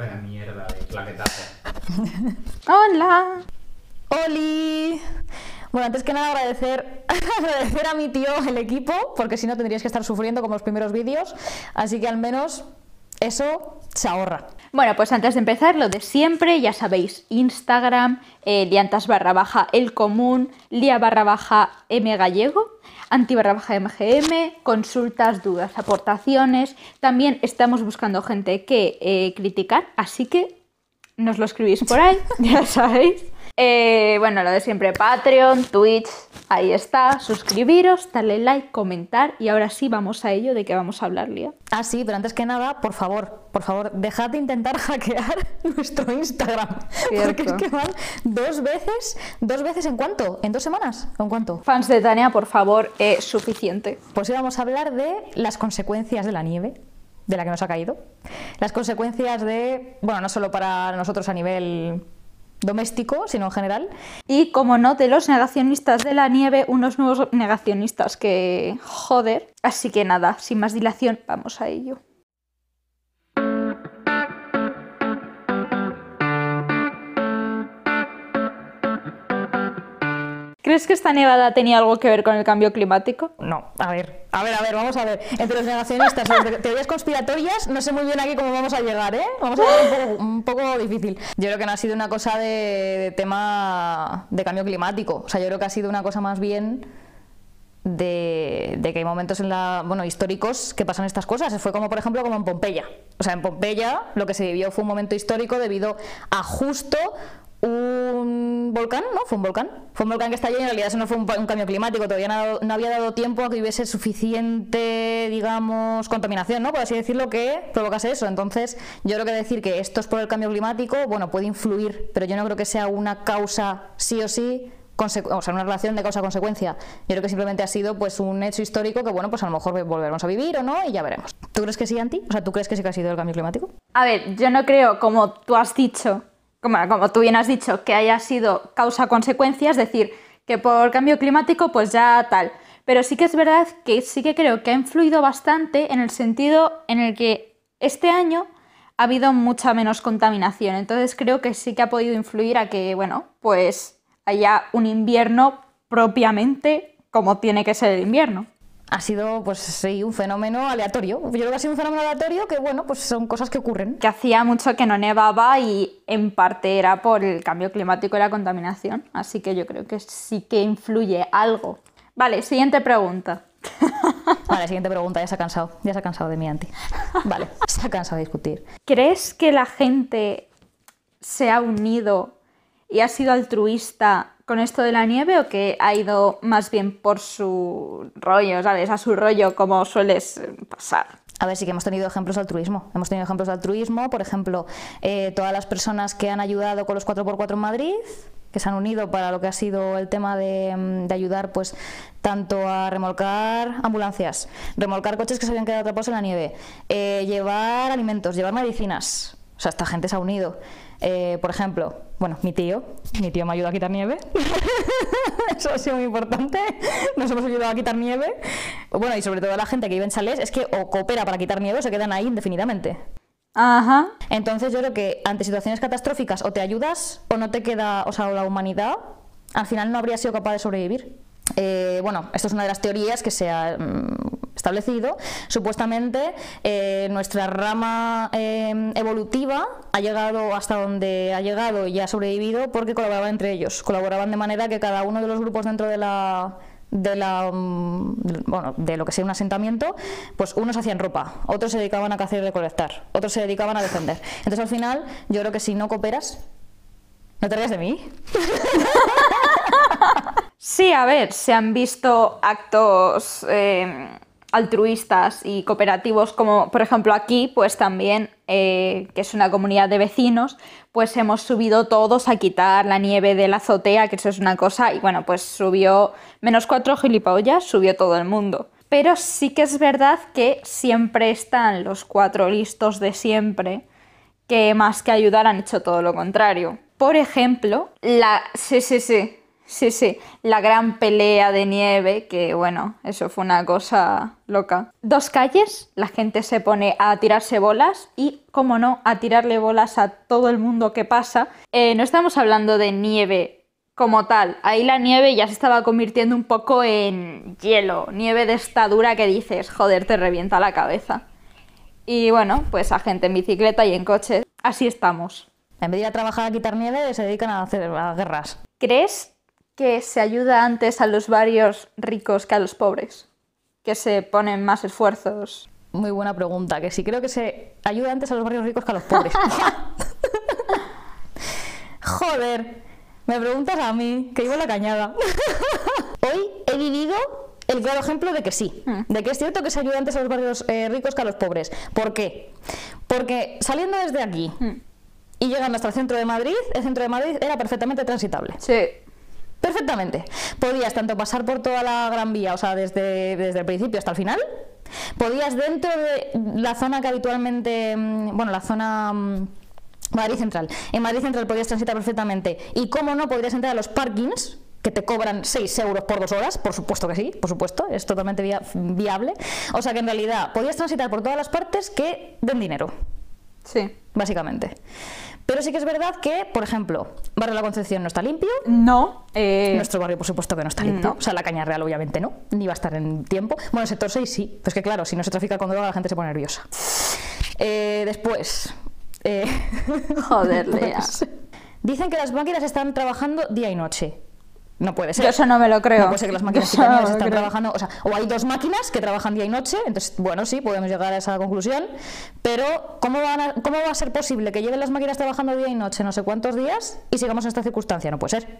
Vaya mierda de claquetazo. Hola. ¡Oli! Bueno, antes que nada agradecer, agradecer a mi tío el equipo, porque si no tendríais que estar sufriendo como los primeros vídeos, así que al menos eso se ahorra. Bueno, pues antes de empezar, lo de siempre, ya sabéis, Instagram, eh, liantas barra baja el común, lia barra baja m gallego, anti barra baja mgm, consultas, dudas, aportaciones. También estamos buscando gente que eh, criticar, así que nos lo escribís por ahí, ya sabéis. Eh, bueno, lo de siempre, Patreon, Twitch, ahí está, suscribiros, darle like, comentar y ahora sí vamos a ello de que vamos a hablar, Lía. Ah, sí, pero antes que nada, por favor, por favor, dejad de intentar hackear nuestro Instagram. Porque es que van dos veces, dos veces en cuánto, en dos semanas, ¿o en cuánto? Fans de Tania, por favor, es suficiente. Pues hoy vamos a hablar de las consecuencias de la nieve, de la que nos ha caído. Las consecuencias de, bueno, no solo para nosotros a nivel doméstico, sino en general. Y como no, de los negacionistas de la nieve, unos nuevos negacionistas que joder. Así que nada, sin más dilación, vamos a ello. ¿Crees que esta nevada tenía algo que ver con el cambio climático? No, a ver, a ver, a ver, vamos a ver. Entre los negacionistas las teorías conspiratorias, no sé muy bien aquí cómo vamos a llegar, ¿eh? Vamos a llegar un poco, un poco difícil. Yo creo que no ha sido una cosa de, de tema de cambio climático. O sea, yo creo que ha sido una cosa más bien de, de que hay momentos en la, bueno, históricos que pasan estas cosas. Fue como, por ejemplo, como en Pompeya. O sea, en Pompeya lo que se vivió fue un momento histórico debido a justo un volcán, ¿no? Fue un volcán. Fue un volcán que estalló y en realidad eso no fue un, cambio climático. Todavía no, había dado tiempo a que hubiese suficiente, digamos, contaminación, ¿no? Por así decirlo, que provocase eso. Entonces, yo creo que decir que esto es por el cambio climático, bueno, puede influir, pero yo no creo que sea una causa sí o sí o sea, una relación de causa-consecuencia. Yo creo que simplemente ha sido pues un hecho histórico que, bueno, pues a lo mejor volveremos a vivir o no y ya veremos. ¿Tú crees que sí, Anti? O sea, ¿tú crees que sí que ha sido el cambio climático? A ver, yo no creo, como tú has dicho, como, como tú bien has dicho, que haya sido causa-consecuencia, es decir, que por cambio climático pues ya tal. Pero sí que es verdad que sí que creo que ha influido bastante en el sentido en el que este año ha habido mucha menos contaminación. Entonces creo que sí que ha podido influir a que, bueno, pues haya un invierno propiamente como tiene que ser el invierno. Ha sido, pues sí, un fenómeno aleatorio. Yo creo que ha sido un fenómeno aleatorio que, bueno, pues son cosas que ocurren. que hacía mucho que no nevaba y en parte era por el cambio climático y la contaminación. Así que yo creo que sí que influye algo. Vale, siguiente pregunta. Vale, siguiente pregunta, ya se ha cansado. Ya se ha cansado de mi Anti. Vale, se ha cansado de discutir. ¿Crees que la gente se ha unido y ha sido altruista con esto de la nieve o que ha ido más bien por su rollo, ¿sabes? A su rollo como sueles pasar. A ver, sí que hemos tenido ejemplos de altruismo. Hemos tenido ejemplos de altruismo, por ejemplo, eh, todas las personas que han ayudado con los 4x4 en Madrid, que se han unido para lo que ha sido el tema de, mm, de ayudar, pues, tanto a remolcar ambulancias, remolcar coches que se habían quedado atrapados en la nieve, eh, llevar alimentos, llevar medicinas. O sea, esta gente se ha unido. Eh, por ejemplo, bueno, mi tío, mi tío me ayuda a quitar nieve. Eso ha sido muy importante. Nos hemos ayudado a quitar nieve. Bueno, y sobre todo la gente que vive en chalés es que o coopera para quitar nieve o se quedan ahí indefinidamente. Ajá. Entonces yo creo que ante situaciones catastróficas o te ayudas o no te queda, o sea, o la humanidad al final no habría sido capaz de sobrevivir. Eh, bueno, esto es una de las teorías que se ha mm, establecido. Supuestamente eh, nuestra rama eh, evolutiva ha llegado hasta donde ha llegado y ha sobrevivido porque colaboraban entre ellos. Colaboraban de manera que cada uno de los grupos dentro de la de la mm, bueno, de lo que sea un asentamiento, pues unos hacían ropa, otros se dedicaban a cazar y recolectar, otros se dedicaban a defender. Entonces al final, yo creo que si no cooperas, no te rías de mí. Sí, a ver, se han visto actos eh, altruistas y cooperativos, como por ejemplo aquí, pues también, eh, que es una comunidad de vecinos, pues hemos subido todos a quitar la nieve de la azotea, que eso es una cosa, y bueno, pues subió menos cuatro gilipollas, subió todo el mundo. Pero sí que es verdad que siempre están los cuatro listos de siempre, que más que ayudar han hecho todo lo contrario. Por ejemplo, la... Sí, sí, sí. Sí, sí, la gran pelea de nieve, que bueno, eso fue una cosa loca. Dos calles, la gente se pone a tirarse bolas y, como no, a tirarle bolas a todo el mundo que pasa. Eh, no estamos hablando de nieve como tal, ahí la nieve ya se estaba convirtiendo un poco en hielo, nieve de esta dura que dices, joder, te revienta la cabeza. Y bueno, pues a gente en bicicleta y en coche, así estamos. En vez de ir a trabajar a quitar nieve, se dedican a hacer a guerras. ¿Crees que se ayuda antes a los barrios ricos que a los pobres? Que se ponen más esfuerzos. Muy buena pregunta, que sí creo que se ayuda antes a los barrios ricos que a los pobres. Joder, me preguntas a mí, que llevo la cañada. Hoy he vivido el claro ejemplo de que sí, de que es cierto que se ayuda antes a los barrios eh, ricos que a los pobres. ¿Por qué? Porque saliendo desde aquí y llegando hasta el centro de Madrid, el centro de Madrid era perfectamente transitable. Sí. Perfectamente. Podías tanto pasar por toda la Gran Vía, o sea, desde, desde el principio hasta el final. Podías dentro de la zona que habitualmente, mm, bueno, la zona mm, Madrid Central. En Madrid Central podías transitar perfectamente. Y cómo no, podrías entrar a los parkings que te cobran 6 euros por dos horas, por supuesto que sí, por supuesto, es totalmente via- viable. O sea que en realidad podías transitar por todas las partes que den dinero Sí. básicamente. Pero sí que es verdad que, por ejemplo, Barrio La Concepción no está limpio. No. eh, Nuestro barrio, por supuesto, que no está limpio. no. O sea, la Caña Real, obviamente, no. Ni va a estar en tiempo. Bueno, el sector 6 sí. Pues que claro, si no se trafica con droga, la gente se pone nerviosa. Eh, después. eh, Joder, Lea. dicen que las máquinas están trabajando día y noche. No puede ser. Yo eso no me lo creo. No puede ser que las máquinas no están creo. trabajando, o sea, o hay dos máquinas que trabajan día y noche, entonces, bueno, sí, podemos llegar a esa conclusión, pero ¿cómo, van a- ¿cómo va a ser posible que lleven las máquinas trabajando día y noche no sé cuántos días y sigamos en esta circunstancia? No puede ser.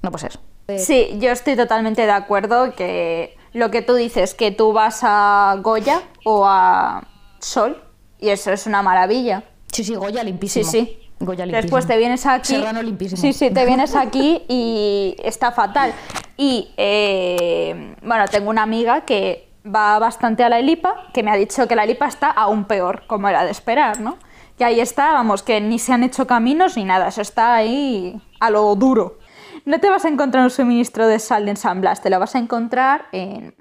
No puede ser. Eh, Sí, yo estoy totalmente de acuerdo que lo que tú dices, que tú vas a Goya o a Sol y eso es una maravilla. sí, sí, Goya Sí, limpísimo. sí. Goya. Después te vienes aquí. Serrano limpísimo. Sí, sí, te vienes aquí y está fatal. Y eh, bueno, tengo una amiga que va bastante a la Elipa, que me ha dicho que la Elipa está aún peor, como era de esperar, ¿no? Que ahí está, vamos, que ni se han hecho caminos ni nada, eso está ahí a lo duro. No te vas a encontrar un suministro de sal en San Blas, te lo vas a encontrar en,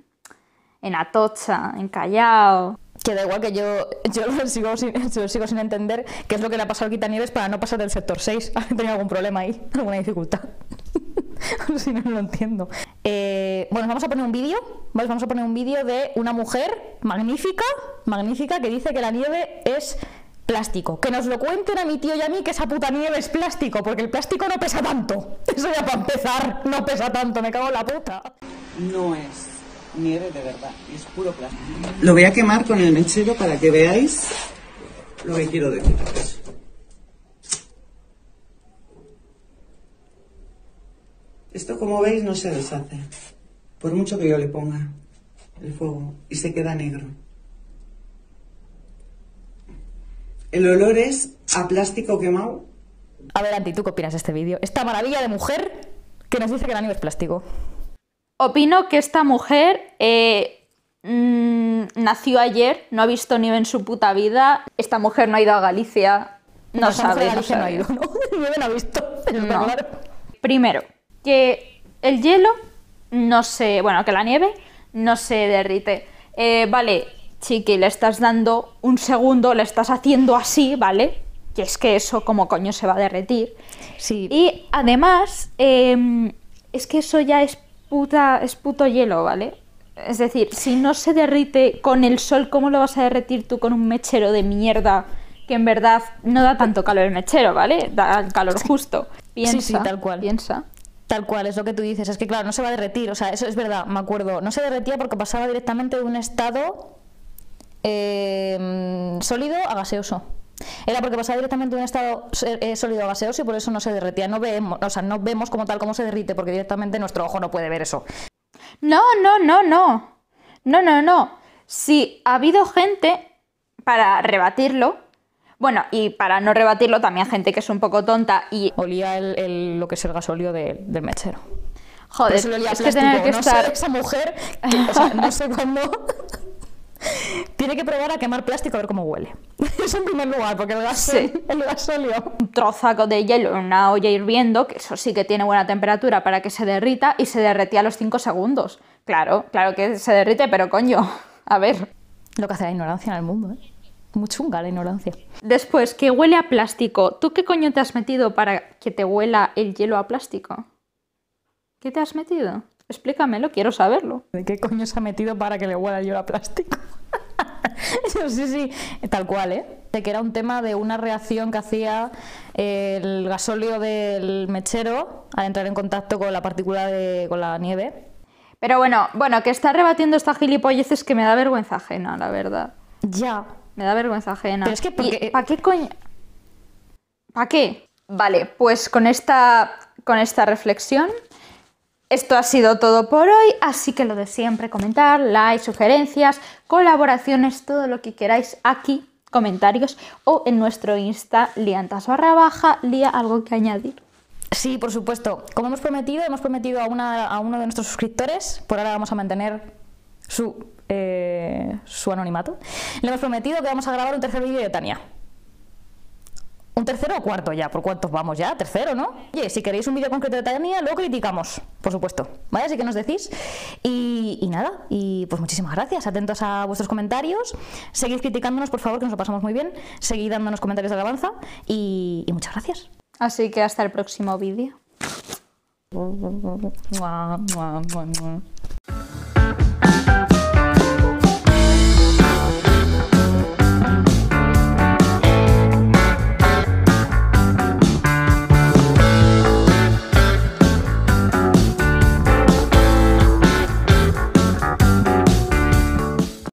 en Atocha, en Callao. Que da igual que yo, yo lo sigo, sin, yo sigo sin entender qué es lo que le ha pasado al Quitanieves para no pasar del sector 6. ¿Ha tenido algún problema ahí? ¿Alguna dificultad? si no, lo entiendo. Eh, bueno, vamos a poner un vídeo, ¿vale? Vamos a poner un vídeo de una mujer magnífica, magnífica, que dice que la nieve es plástico. Que nos lo cuenten a mi tío y a mí que esa puta nieve es plástico, porque el plástico no pesa tanto. Eso ya para empezar, no pesa tanto, me cago en la puta. no es nieve de verdad, es puro plástico. Lo voy a quemar con el mechero para que veáis lo que quiero deciros. Esto, como veis, no se deshace, por mucho que yo le ponga el fuego, y se queda negro. El olor es a plástico quemado A ver, Anti, ¿tú qué opinas de este vídeo? Esta maravilla de mujer que nos dice que la nieve es plástico. Opino que esta mujer eh, mm, nació ayer, no ha visto nieve en su puta vida. Esta mujer no ha ido a Galicia, no mujer sabe. no Galicia no ha sabe. ido, ¿no? No ha visto. No. claro. Primero, que el hielo no se. Bueno, que la nieve no se derrite. Eh, vale, chiqui, le estás dando un segundo, le estás haciendo así, ¿vale? Que es que eso, como coño, se va a derretir. Sí. Y además, eh, es que eso ya es, puta, es puto hielo, ¿vale? Es decir, si no se derrite con el sol, ¿cómo lo vas a derretir tú con un mechero de mierda que en verdad no da tanto calor el mechero, ¿vale? Da el calor justo. Piensa, sí, tal cual. Piensa. Tal cual, es lo que tú dices. Es que, claro, no se va a derretir. O sea, eso es verdad, me acuerdo. No se derretía porque pasaba directamente de un estado eh, sólido a gaseoso. Era porque pasaba directamente de un estado eh, sólido a gaseoso y por eso no se derretía. No vemos, o sea, no vemos como tal cómo se derrite porque directamente nuestro ojo no puede ver eso. No, no, no, no. No, no, no. Si ha habido gente para rebatirlo, bueno, y para no rebatirlo también gente que es un poco tonta y, Olía el, el- lo que es el gasóleo de- del mechero. joder, es que tener que no estar... sé, esa mujer, que- o sea, no sé cuándo, Tiene que probar a quemar plástico a ver cómo huele. Eso en primer lugar, porque el, gas, Sí. el gasóleo. Un trozaco de hielo en una olla hirviendo, que eso sí que tiene buena temperatura para que se derrita, y se derretía a los 5 segundos. Claro, claro que se derrite, pero coño, a ver. Lo que hace la ignorancia en el mundo, ¿eh? Muy chunga la ignorancia. Después, que huele a plástico. ¿Tú qué coño te has metido para que te huela el hielo a plástico? ¿Qué te has metido? Explícamelo, quiero saberlo. ¿De qué coño se ha metido para que le huela el hielo a plástico? Yo sí, sí, tal cual, ¿eh? De que era un tema de una reacción que hacía el gasóleo del mechero al entrar en contacto con la partícula de con la nieve. Pero bueno, bueno, que está rebatiendo esta gilipollez es que me da vergüenza ajena, la verdad. Ya. Me da vergüenza ajena. Pero es que porque- ¿Para qué coño? ¿Para qué? Vale, pues con esta, con esta reflexión, esto ha sido todo por hoy, así que lo de siempre, comentar, like, sugerencias, colaboraciones, todo lo que queráis aquí, comentarios o en nuestro Insta, liantas barra baja, lía algo que añadir. Sí, por supuesto. Como hemos prometido, hemos prometido a, a uno de nuestros suscriptores, por ahora vamos a mantener su, eh, su anonimato, le hemos prometido que vamos a grabar un tercer vídeo de Tania. ¿Un tercero o cuarto ya? ¿Por cuántos vamos ya? Tercero, ¿no? Oye, si queréis un vídeo concreto de Tania, lo criticamos, por supuesto. ¿Vale? Así que nos decís. Y, y nada, y pues muchísimas gracias. Atentos a vuestros comentarios. Seguid criticándonos, por favor, que nos lo pasamos muy bien. Seguid dándonos comentarios de alabanza. Y, y muchas gracias. Así que hasta el próximo vídeo.